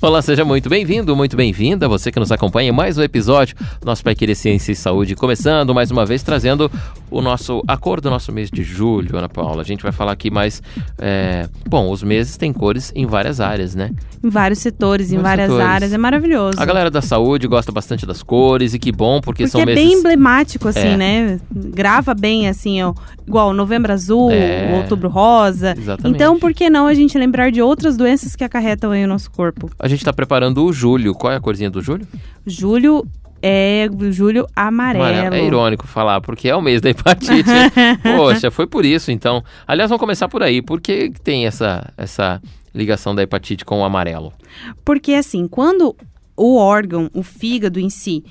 Olá, seja muito bem-vindo, muito bem-vinda, você que nos acompanha em mais um episódio do nosso Pai Querer Ciência e Saúde, começando mais uma vez trazendo o nosso acordo do nosso mês de julho, Ana Paula. A gente vai falar aqui mais, é... bom, os meses têm cores em várias áreas, né? Em vários setores, em, em várias setores. áreas, é maravilhoso. A galera da saúde gosta bastante das cores e que bom, porque, porque são é meses... bem emblemático, assim, é. né? Grava bem, assim, ó, igual novembro azul, é. outubro rosa. Exatamente. Então, por que não a gente lembrar de outras doenças que acarretam aí o nosso corpo? A gente está preparando o julho. Qual é a corzinha do julho? Julho é julho amarelo. amarelo. É irônico falar, porque é o mês da hepatite. Poxa, foi por isso, então. Aliás, vamos começar por aí. Por que tem essa, essa ligação da hepatite com o amarelo? Porque, assim, quando o órgão, o fígado em si,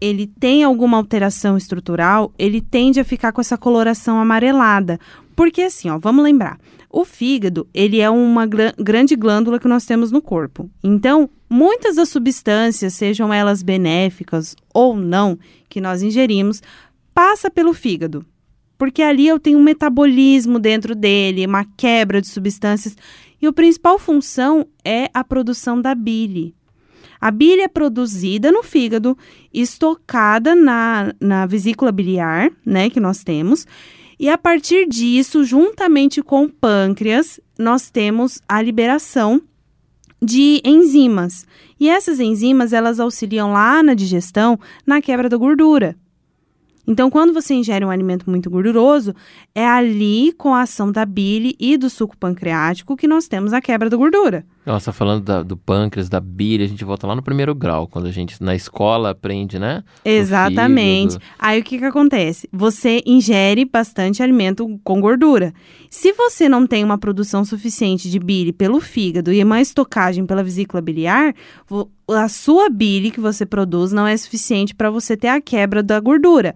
ele tem alguma alteração estrutural, ele tende a ficar com essa coloração amarelada. Porque assim, ó, vamos lembrar, o fígado, ele é uma gr grande glândula que nós temos no corpo. Então, muitas das substâncias, sejam elas benéficas ou não, que nós ingerimos, passa pelo fígado. Porque ali eu tenho um metabolismo dentro dele, uma quebra de substâncias, e a principal função é a produção da bile. A bile é produzida no fígado, estocada na, na vesícula biliar, né, que nós temos. E a partir disso, juntamente com o pâncreas, nós temos a liberação de enzimas. E essas enzimas, elas auxiliam lá na digestão, na quebra da gordura. Então, quando você ingere um alimento muito gorduroso, é ali com a ação da bile e do suco pancreático que nós temos a quebra da gordura. Nossa, falando da, do pâncreas, da bile, a gente volta lá no primeiro grau, quando a gente na escola aprende, né? Exatamente. Aí o que que acontece? Você ingere bastante alimento com gordura. Se você não tem uma produção suficiente de bile pelo fígado e uma estocagem pela vesícula biliar, a sua bile que você produz não é suficiente para você ter a quebra da gordura.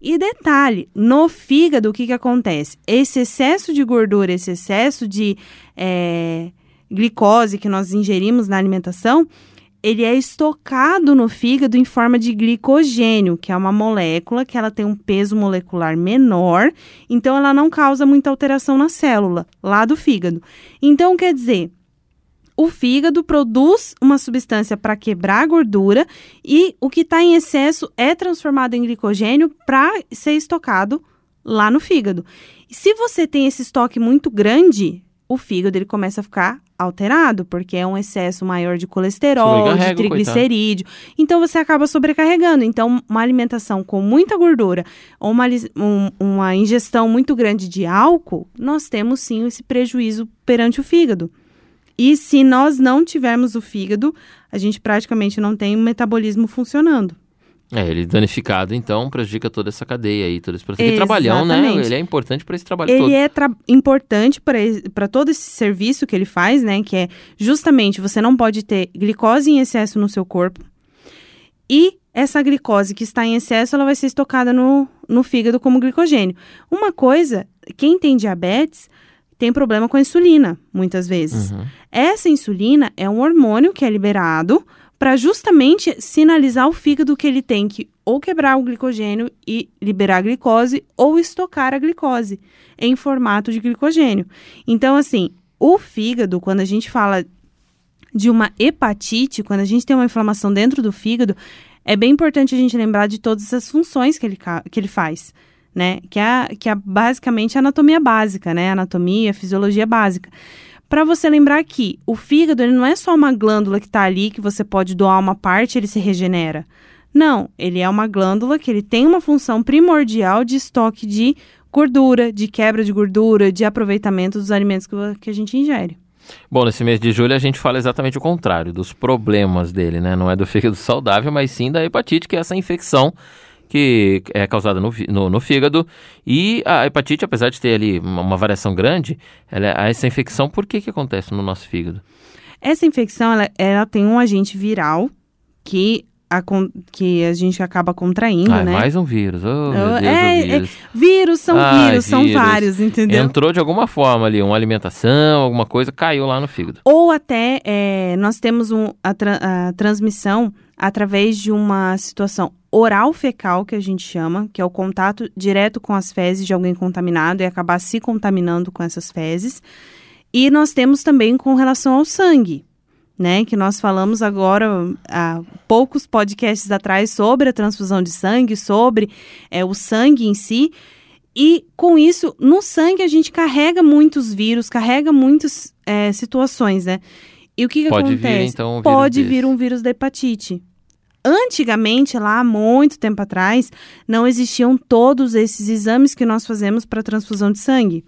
E detalhe, no fígado, o que, que acontece? Esse excesso de gordura, esse excesso de é, glicose que nós ingerimos na alimentação, ele é estocado no fígado em forma de glicogênio, que é uma molécula que ela tem um peso molecular menor, então ela não causa muita alteração na célula lá do fígado. Então, quer dizer, o fígado produz uma substância para quebrar a gordura e o que está em excesso é transformado em glicogênio para ser estocado lá no fígado. E se você tem esse estoque muito grande, o fígado ele começa a ficar alterado, porque é um excesso maior de colesterol, de triglicerídeo. Coitado. Então você acaba sobrecarregando. Então, uma alimentação com muita gordura ou uma, um, uma ingestão muito grande de álcool, nós temos sim esse prejuízo perante o fígado. E se nós não tivermos o fígado, a gente praticamente não tem o metabolismo funcionando. É, ele danificado, então, prejudica toda essa cadeia aí, todo esse processo. E trabalhão, né? Ele é importante para esse trabalho ele todo. Ele é importante para todo esse serviço que ele faz, né? Que é justamente você não pode ter glicose em excesso no seu corpo. E essa glicose que está em excesso, ela vai ser estocada no, no fígado como glicogênio. Uma coisa, quem tem diabetes tem problema com a insulina, muitas vezes. Uhum. Essa insulina é um hormônio que é liberado para justamente sinalizar o fígado que ele tem que ou quebrar o glicogênio e liberar a glicose ou estocar a glicose em formato de glicogênio. Então, assim, o fígado, quando a gente fala de uma hepatite, quando a gente tem uma inflamação dentro do fígado, é bem importante a gente lembrar de todas as funções que ele, que ele faz né? Que é, que é basicamente a anatomia básica, né? Anatomia, fisiologia básica. Para você lembrar que o fígado ele não é só uma glândula que está ali que você pode doar uma parte ele se regenera. Não, ele é uma glândula que ele tem uma função primordial de estoque de gordura, de quebra de gordura, de aproveitamento dos alimentos que a gente ingere. Bom, nesse mês de julho a gente fala exatamente o contrário, dos problemas dele, né? Não é do fígado saudável, mas sim da hepatite, que é essa infecção que é causada no, no, no, fígado. E a hepatite, apesar de ter ali uma, variação grande, ela, essa infecção, por que, que acontece no nosso fígado? Essa infecção, ela, ela tem um agente viral que a que a gente acaba contraindo, Ah, né? mais um vírus. Oh, Deus, é, o vírus. Vírus são Ai, vírus, são vírus. vários, entendeu? Entrou de alguma forma ali, uma alimentação, alguma coisa, caiu lá no fígado. Ou até é, nós temos um- a, tra- a transmissão através de uma situação oral fecal, que a gente chama, que é o contato direto com as fezes de alguém contaminado e acabar se contaminando com essas fezes. E nós temos também com relação ao sangue, né? Que nós falamos agora há poucos podcasts atrás sobre a transfusão de sangue, sobre é, o sangue em si. E com isso, no sangue a gente carrega muitos vírus, carrega muitas é, situações, né? E o que, que Pode vir, acontece? então, um Pode vir um vírus da hepatite. Antigamente, lá muito tempo atrás, não existiam todos esses exames que nós fazemos para transfusão de sangue.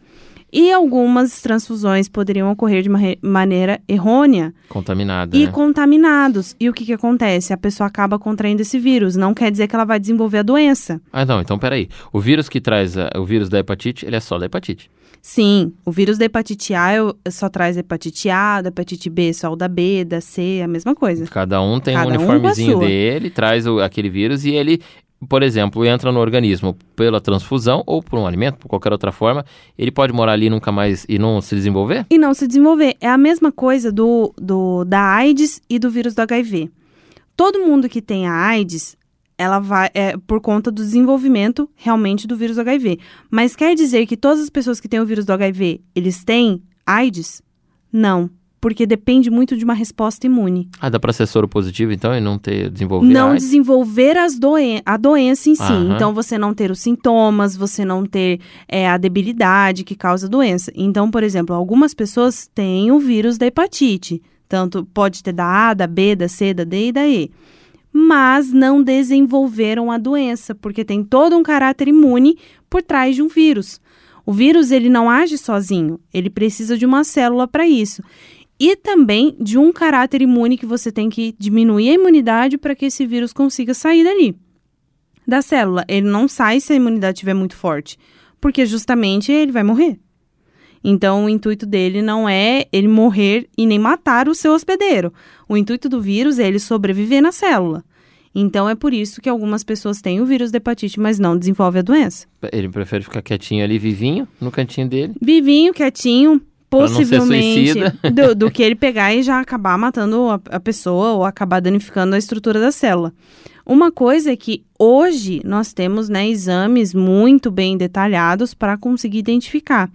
E algumas transfusões poderiam ocorrer de uma maneira errônea Contaminada, e né? contaminados. E o que, que acontece? A pessoa acaba contraindo esse vírus. Não quer dizer que ela vai desenvolver a doença. Ah, não, então peraí. O vírus que traz a- o vírus da hepatite, ele é só da hepatite. Sim, o vírus da hepatite A só traz hepatite A, da hepatite B só o da B, da C, a mesma coisa. Cada um tem Cada um um uniformezinho sua. dele, traz o- aquele vírus e ele, por exemplo, entra no organismo pela transfusão ou por um alimento, por qualquer outra forma, ele pode morar ali nunca mais e não se desenvolver? E não se desenvolver. É a mesma coisa do, do da AIDS e do vírus do HIV. Todo mundo que tem a AIDS, ela vai é por conta do desenvolvimento realmente do vírus do HIV. Mas quer dizer que todas as pessoas que têm o vírus do HIV, eles têm AIDS? Não, porque depende muito de uma resposta imune. Ah, dá pra ser soro positivo então e não ter desenvolver não AIDS? desenvolver as doen a doença em si. Aham. Então, você não ter os sintomas, você não ter é, a debilidade que causa a doença. Então, por exemplo, algumas pessoas têm o vírus da hepatite. Tanto pode ter da A, da B, da C, da D e da E. Mas não desenvolveram a doença, porque tem todo um caráter imune por trás de um vírus. O vírus ele não age sozinho, ele precisa de uma célula para isso. E também de um caráter imune que você tem que diminuir a imunidade para que esse vírus consiga sair dali. Da célula, ele não sai se a imunidade estiver muito forte, porque justamente ele vai morrer. Então, o intuito dele não é ele morrer e nem matar o seu hospedeiro. O intuito do vírus é ele sobreviver na célula. Então, é por isso que algumas pessoas têm o vírus da hepatite, mas não desenvolvem a doença. Ele prefere ficar quietinho ali, vivinho, no cantinho dele. vivinho, quietinho, possivelmente, do, do que ele pegar e já acabar matando a, a pessoa ou acabar danificando a estrutura da célula. Uma coisa é que hoje nós temos né, exames muito bem detalhados para conseguir identificar.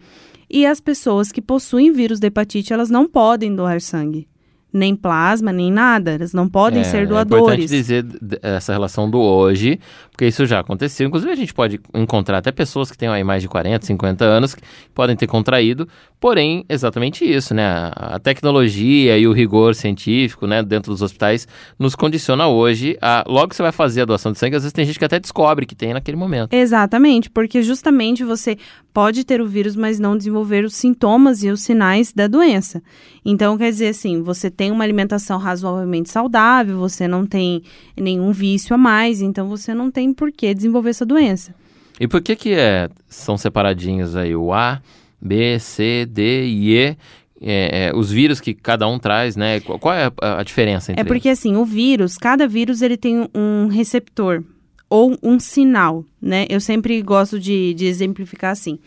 E as pessoas que possuem vírus da hepatite, elas não podem doar sangue. Nem plasma, nem nada. Elas não podem É, ser É importante doadores. dizer essa relação do hoje, porque isso já aconteceu. Inclusive, a gente pode encontrar até pessoas que têm aí mais de 40, 50 anos, que podem ter contraído, porém, exatamente isso, né? A a tecnologia e o rigor científico, né, dentro dos hospitais, nos condiciona hoje a. Logo que você vai fazer a doação de sangue, às vezes tem gente que até descobre que tem naquele momento. Exatamente, porque justamente você pode ter o vírus, mas não desenvolver os sintomas e os sinais da doença. Então, quer dizer assim, você tem uma alimentação razoavelmente saudável, você não tem nenhum vício a mais, então você não tem por que desenvolver essa doença. E por que que é, são separadinhos aí o A, B, C, D e E? é, é, os vírus que cada um traz, né? Qual, qual é a, a diferença entre É porque assim, o vírus, cada vírus ele tem um receptor ou um sinal, né? Eu sempre gosto de, de exemplificar assim.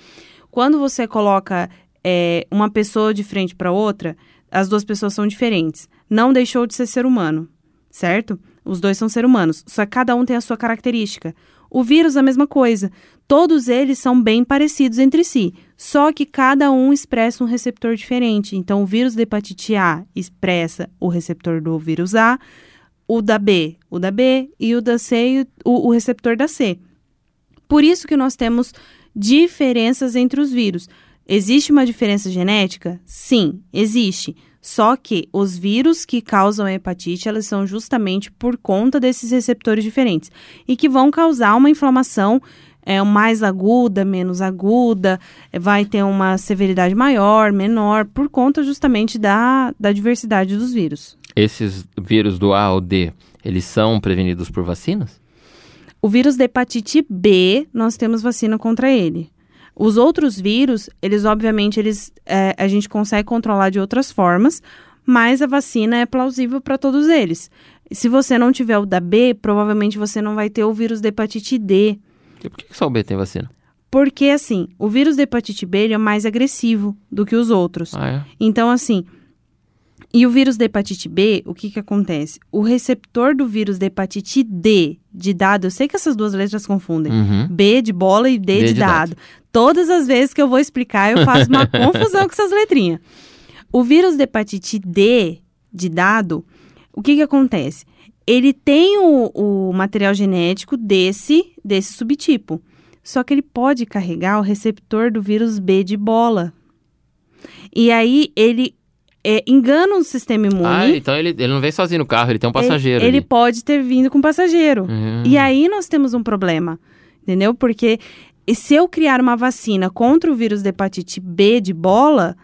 Quando você coloca é, uma pessoa de frente para outra, as duas pessoas são diferentes. Não deixou de ser ser humano, certo? Os dois são seres humanos, só que cada um tem a sua característica. O vírus, a mesma coisa. Todos eles são bem parecidos entre si, só que cada um expressa um receptor diferente. Então, o vírus da hepatite A expressa o receptor do vírus A, o da B, o da B, e o da C, o, o receptor da C. Por isso que nós temos diferenças entre os vírus. Existe uma diferença genética? Sim, existe. Só que os vírus que causam a hepatite, elas são justamente por conta desses receptores diferentes e que vão causar uma inflamação é, mais aguda, menos aguda, é, vai ter uma severidade maior, menor, por conta justamente da, da diversidade dos vírus. Esses vírus do A ou D, eles são prevenidos por vacinas? O vírus da hepatite B, nós temos vacina contra ele. Os outros vírus, eles obviamente eles, é, a gente consegue controlar de outras formas, mas a vacina é plausível para todos eles. Se você não tiver o da B, provavelmente você não vai ter o vírus da hepatite D. E por que só o B tem vacina? Porque, assim, o vírus da hepatite B é mais agressivo do que os outros. Ah, é? Então, assim, e o vírus da hepatite B, o que que acontece? O receptor do vírus da hepatite D, de dado, eu sei que essas duas letras confundem. Uhum. B de bola e D, D de, de dado. Todas as vezes que eu vou explicar, eu faço uma confusão com essas letrinhas. O vírus da hepatite D, de dado, o que que acontece? Ele tem o, o material genético desse, desse subtipo. Só que ele pode carregar o receptor do vírus B de bola. E aí ele é, engana o sistema imune. Ah, então ele, ele não vem sozinho no carro, ele tem um passageiro Ele, ele pode ter vindo com passageiro. Uhum. E aí nós temos um problema, entendeu? Porque se eu criar uma vacina contra o vírus da hepatite B de bola,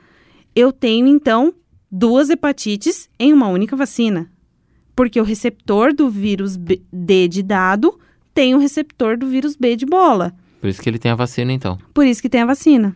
eu tenho então duas hepatites em uma única vacina. Porque o receptor do vírus B- D de dado tem o receptor do vírus B de bola. Por isso que ele tem a vacina, então. Por isso que tem a vacina.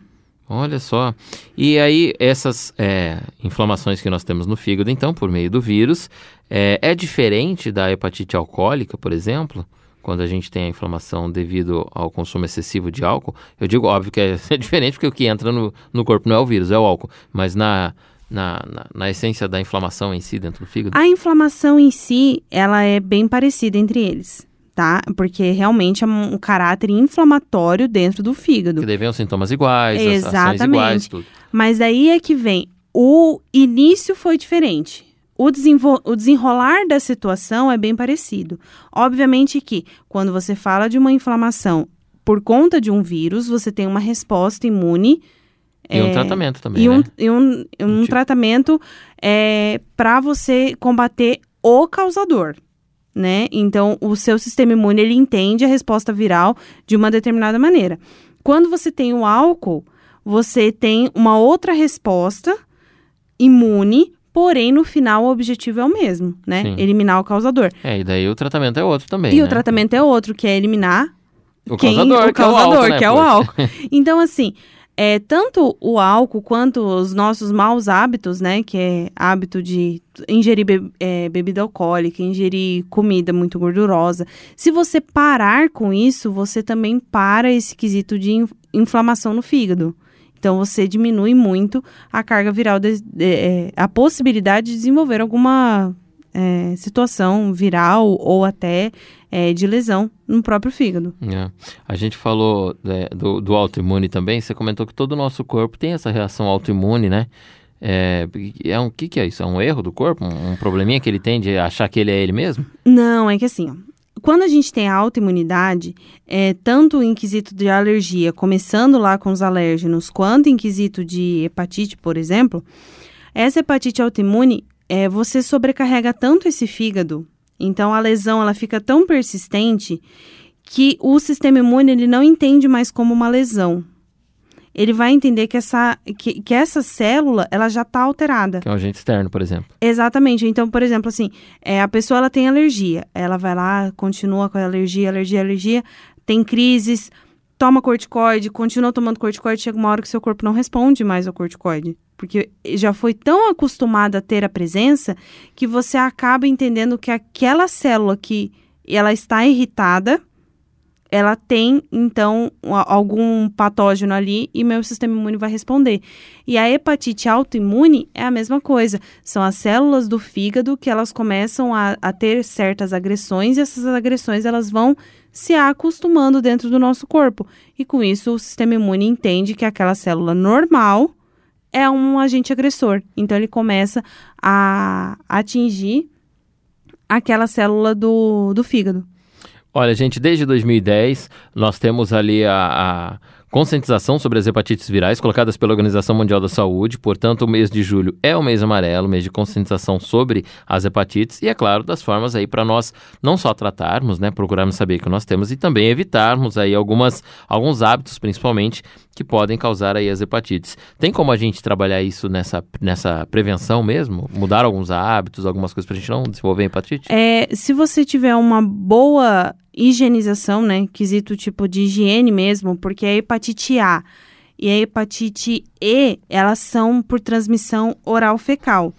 Olha só. E aí, essas é, inflamações que nós temos no fígado, então, por meio do vírus, é, é diferente da hepatite alcoólica, por exemplo? Quando a gente tem a inflamação devido ao consumo excessivo de álcool. Eu digo, óbvio que é, é diferente, porque o que entra no, no corpo não é o vírus, é o álcool. Mas na, na, na, na essência da inflamação em si, dentro do fígado. A inflamação em si, ela é bem parecida entre eles, tá? Porque realmente é um, caráter inflamatório dentro do fígado. Que daí vem os sintomas iguais, Exatamente. iguais, tudo. Mas daí é que vem, o início foi diferente. O, desenvol- o desenrolar da situação é bem parecido. Obviamente que quando você fala de uma inflamação por conta de um vírus, você tem uma resposta imune E um É, tratamento também, e um, né? e um, um Tipo- tratamento é, para você combater o causador, né? Então, o seu sistema imune, ele entende a resposta viral de uma determinada maneira. Quando você tem o álcool, você tem uma outra resposta imune, porém, no final, o objetivo é o mesmo, né? Sim. Eliminar o causador. É, e daí o tratamento é outro também, e né? o tratamento é outro, que é eliminar O quem- causador, o que é o causador, álcool, né, que é o álcool. Então, assim, é, tanto o álcool quanto os nossos maus hábitos, né? Que é hábito de ingerir be- é, bebida alcoólica, ingerir comida muito gordurosa. Se você parar com isso, você também para esse quesito de in- inflamação no fígado. Então, você diminui muito a carga viral, de- de- é, a possibilidade de desenvolver alguma é, situação viral ou até é, de lesão no próprio fígado. É. A gente falou é, do, do autoimune também. Você comentou que todo o nosso corpo tem essa reação autoimune, né? É, é um, o que, que é isso? É um erro do corpo? Um, um probleminha que ele tem de achar que ele é ele mesmo? Não, é que assim, ó, quando a gente tem autoimunidade, é, tanto em quesito de alergia, começando lá com os alérgenos, quanto em quesito de hepatite, por exemplo, essa hepatite autoimune, é, você sobrecarrega tanto esse fígado, então a lesão ela fica tão persistente que o sistema imune ele não entende mais como uma lesão. Ele vai entender que essa, que, que essa célula ela já está alterada. Que é um agente externo, por exemplo. Exatamente. Então, por exemplo, assim, é, a pessoa ela tem alergia, ela vai lá, continua com a alergia, alergia, alergia, tem crises, toma corticoide, continua tomando corticoide, chega uma hora que seu corpo não responde mais ao corticoide. Porque já foi tão acostumado a ter a presença que você acaba entendendo que aquela célula que ela está irritada, ela tem, então, algum patógeno ali e meu sistema imune vai responder. E a hepatite autoimune é a mesma coisa. São as células do fígado que elas começam a, a ter certas agressões e essas agressões elas vão se acostumando dentro do nosso corpo. E com isso o sistema imune entende que aquela célula normal é um agente agressor. Então ele começa a atingir aquela célula do, do fígado. Olha, gente, desde 2010 nós temos ali a, a conscientização sobre as hepatites virais colocadas pela Organização Mundial da Saúde. Portanto, o mês de julho é o mês amarelo, mês de conscientização sobre as hepatites e, é claro, das formas aí para nós não só tratarmos, né, procurarmos saber que nós temos e também evitarmos aí algumas, alguns hábitos, principalmente, que podem causar aí as hepatites. Tem como a gente trabalhar isso nessa, nessa prevenção mesmo? Mudar alguns hábitos, algumas coisas para a gente não desenvolver hepatite? É, se você tiver uma boa higienização, né, quesito tipo de higiene mesmo, porque a hepatite A e a hepatite E, elas são por transmissão oral fecal.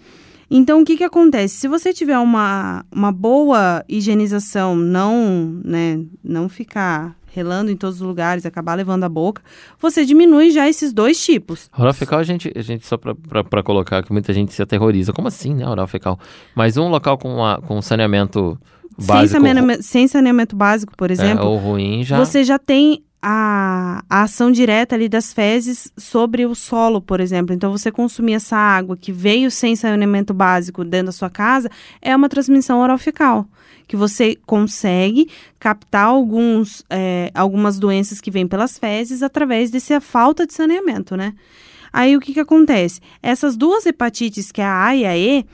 Então, o que, que acontece? Se você tiver uma, uma boa higienização, não, né, não ficar relando em todos os lugares, acabar levando a boca, você diminui já esses dois tipos. Oral fecal, a gente, a gente só para colocar que muita gente se aterroriza. Como assim, né, oral fecal? Mas um local com, uma, com saneamento básico... Sem saneamento, sem saneamento básico, por exemplo... É, ou ruim já... Você já tem a, a, ação direta ali das fezes sobre o solo, por exemplo. Então, você consumir essa água que veio sem saneamento básico dentro da sua casa é uma transmissão oral fecal. Que você consegue captar alguns, é, algumas doenças que vêm pelas fezes através dessa falta de saneamento, né? Aí, o que, que acontece? Essas duas hepatites, que é a A e a E,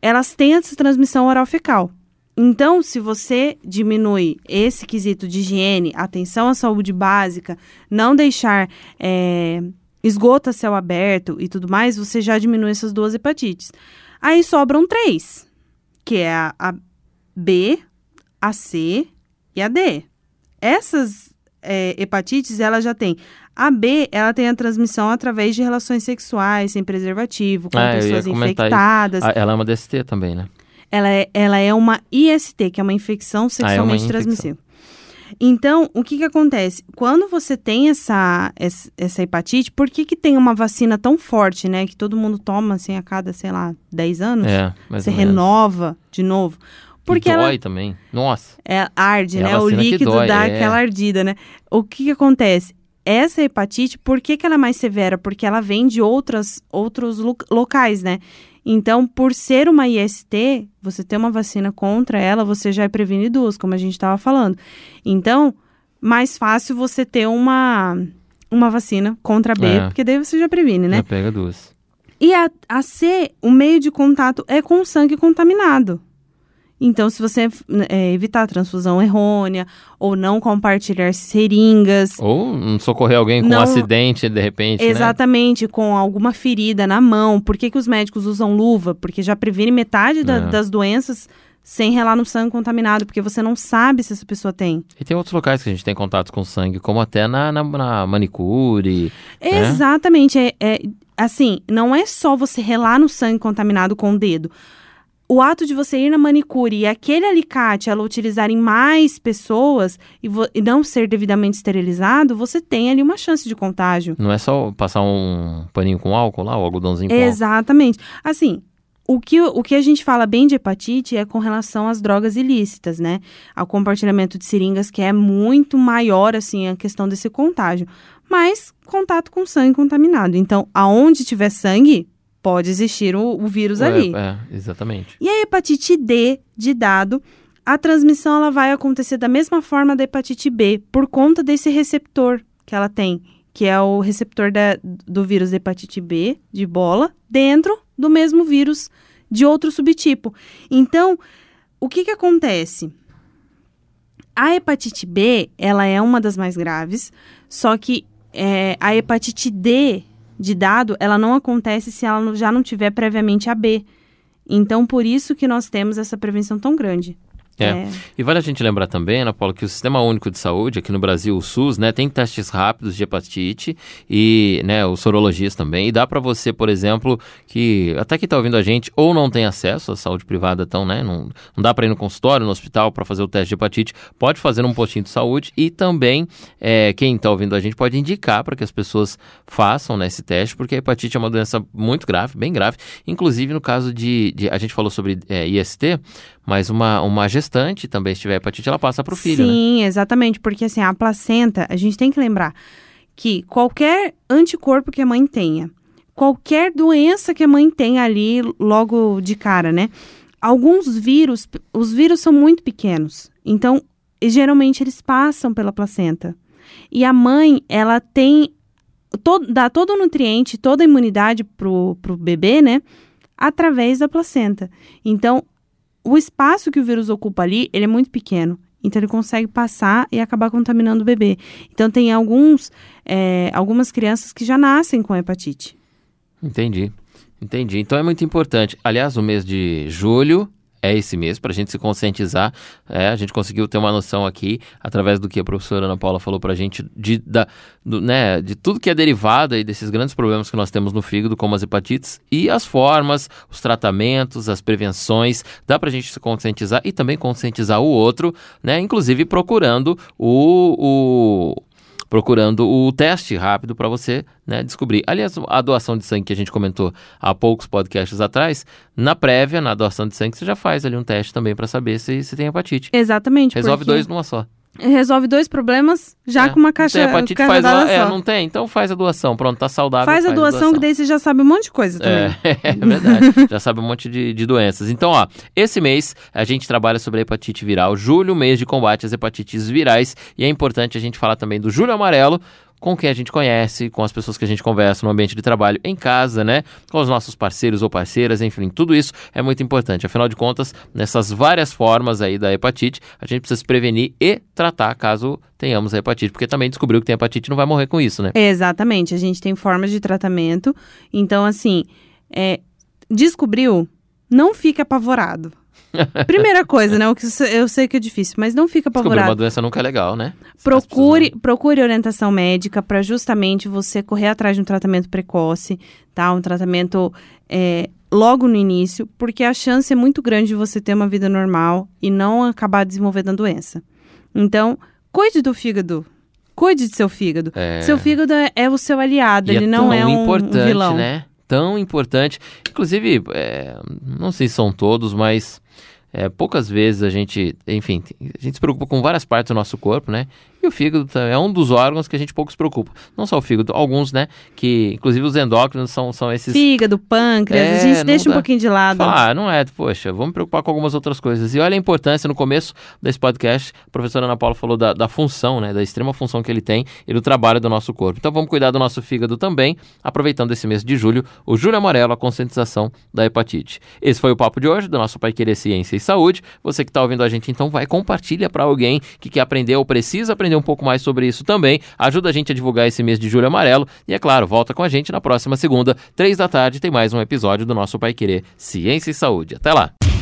elas têm essa transmissão oral fecal. Então, se você diminui esse quesito de higiene, atenção à saúde básica, não deixar é, esgoto a céu aberto e tudo mais, você já diminui essas duas hepatites. Aí sobram três, que é a, a B, a C e a D. Essas é, hepatites, ela já tem. A B, ela tem a transmissão através de relações sexuais, sem preservativo, com Ah, pessoas comentar isso. infectadas. Ah, Ela é uma DST também, né? Ela é, ela é uma IST, que é uma infecção sexualmente infecção. transmissível. Então, o que que acontece? Quando você tem essa, essa, hepatite, por que que tem uma vacina tão forte, né? Que todo mundo toma, assim, a cada, sei lá, 10 anos? É, você renova de novo. Porque e ela dói também. Nossa. é, arde, É né? O líquido dói, dá é. aquela ardida, né? O que que acontece? Essa hepatite, por que, que ela é mais severa? Porque ela vem de outras, outros lo- locais, né? Então, por ser uma IST, você ter uma vacina contra ela, você já previne duas, como a gente estava falando. Então, mais fácil você ter uma, uma vacina contra a B, É. porque daí você já previne, né? Já pega duas. E a, a C, o meio de contato é com o sangue contaminado. Então, se você é, evitar a transfusão errônea ou não compartilhar seringas, Ou socorrer alguém com Não- um acidente, de repente, né? exatamente com alguma ferida na mão, por que, que os médicos usam luva? Porque já previne metade da- É. das doenças sem relar no sangue contaminado, porque você não sabe se essa pessoa tem. E tem outros locais que a gente tem contato com sangue, como até na, na, na manicure. É? Exatamente. É, é- assim, não é só você relar no sangue contaminado com o dedo. O ato de você ir na manicure e aquele alicate ela utilizar em mais pessoas e, e não ser devidamente esterilizado, você tem ali uma chance de contágio. Não é só passar um paninho com álcool lá, o algodãozinho com álcool. Exatamente. Assim, o que, o que a gente fala bem de hepatite é com relação às drogas ilícitas, né? Ao compartilhamento de seringas, que é muito maior, assim, a questão desse contágio. Mas contato com sangue contaminado. Então, aonde tiver sangue, pode existir o, o vírus É, ali. É, exatamente. E a hepatite D, de dado, a transmissão ela vai acontecer da mesma forma da hepatite B, por conta desse receptor que ela tem, que é o receptor da- do vírus da hepatite B, de bola, dentro do mesmo vírus de outro subtipo. Então, o que que acontece? A hepatite B, ela é uma das mais graves, só que é, a hepatite D de dado, ela não acontece se ela já não tiver previamente a B. Então, por isso que nós temos essa prevenção tão grande. É. E vale a gente lembrar também, Ana Paula, que o Sistema Único de Saúde, aqui no Brasil, o SUS, né, tem testes rápidos de hepatite e, né, os sorologias também. E dá para você, por exemplo, que até que está ouvindo a gente ou não tem acesso à saúde privada, então, né, não, não dá para ir no consultório, no hospital para fazer o teste de hepatite, pode fazer num postinho de saúde e também é, quem está ouvindo a gente pode indicar para que as pessoas façam né, esse teste, porque a hepatite é uma doença muito grave, bem grave. Inclusive no caso de, de- a gente falou sobre é, IST, mas uma, uma gestante também, se tiver hepatite, ela passa para o filho, né? Sim, exatamente, porque assim, a placenta, a gente tem que lembrar que qualquer anticorpo que a mãe tenha, qualquer doença que a mãe tenha ali logo de cara, né? Alguns vírus, os vírus são muito pequenos, então geralmente eles passam pela placenta. E a mãe, ela tem todo, dá todo o nutriente, toda a imunidade pro, pro bebê, né? Através da placenta. Então, o espaço que o vírus ocupa ali, ele é muito pequeno. Então, ele consegue passar e acabar contaminando o bebê. Então, tem alguns, é, algumas crianças que já nascem com hepatite. Entendi, entendi. Então é muito importante. Aliás, o mês de julho é esse mês, para a gente se conscientizar. É, a gente conseguiu ter uma noção aqui, através do que a professora Ana Paula falou para a gente, de, da, do, né, de tudo que é derivado aí desses grandes problemas que nós temos no fígado, como as hepatites, e as formas, os tratamentos, as prevenções. Dá para a gente se conscientizar e também conscientizar o outro, né, inclusive procurando o, o procurando o teste rápido para você né, descobrir. Aliás, a doação de sangue que a gente comentou há poucos podcasts atrás, na prévia, na doação de sangue, você já faz ali um teste também para saber se, se tem hepatite. Exatamente. Resolve dois numa só resolve dois problemas já é, com uma caixa tem hepatite, faz lá, é, não tem, então faz a doação, pronto, tá saudável. Faz, faz a, doação, a, doação, que daí você já sabe um monte de coisa também. É, é verdade, já sabe um monte de, de doenças. Então, ó, esse mês a gente trabalha sobre a hepatite viral, julho, mês de combate às hepatites virais, e é importante a gente falar também do julho amarelo, com quem a gente conhece, com as pessoas que a gente conversa no ambiente de trabalho, em casa, né? Com os nossos parceiros ou parceiras, enfim, tudo isso é muito importante. Afinal de contas, nessas várias formas aí da hepatite, a gente precisa se prevenir e tratar caso tenhamos a hepatite, porque também descobriu que tem hepatite não vai morrer com isso, né? Exatamente, a gente tem formas de tratamento. Então, assim, é, descobriu, não fique apavorado. Primeira coisa, né? O que eu sei que é difícil, mas não fica apavorado. Descobrir uma doença nunca é legal, né? procure, procure orientação médica para justamente você correr atrás de um tratamento precoce, tá? Um tratamento é, logo no início, porque a chance é muito grande de você ter uma vida normal e não acabar desenvolvendo a doença. Então, cuide do fígado. Cuide de seu fígado. É... Seu fígado é, é, o seu aliado, e ele é não é um, importante, um vilão. né? Tão importante. Inclusive, é, não sei se são todos, mas é, poucas vezes a gente, enfim, a gente se preocupa com várias partes do nosso corpo, né? E o fígado é um dos órgãos que a gente pouco se preocupa. Não só o fígado, alguns, né? Que, inclusive, os endócrinos são, são esses... Fígado, pâncreas, é, a gente deixa dá... um pouquinho de lado. Ah, não é. Poxa, vamos me preocupar com algumas outras coisas. E olha a importância, no começo desse podcast, a professora Ana Paula falou da, da função, né? Da extrema função que ele tem e do trabalho do nosso corpo. Então vamos cuidar do nosso fígado também, aproveitando esse mês de julho, o Julho Amarelo, a conscientização da hepatite. Esse foi o papo de hoje do nosso Pai Querer Ciência e Saúde. Você que está ouvindo a gente, então, vai compartilha para alguém que quer aprender ou precisa aprender um pouco mais sobre isso também. Ajuda a gente a divulgar esse mês de julho amarelo. E é claro, volta com a gente na próxima segunda, três da tarde, tem mais um episódio do nosso Pai Querer Ciência e Saúde. Até lá!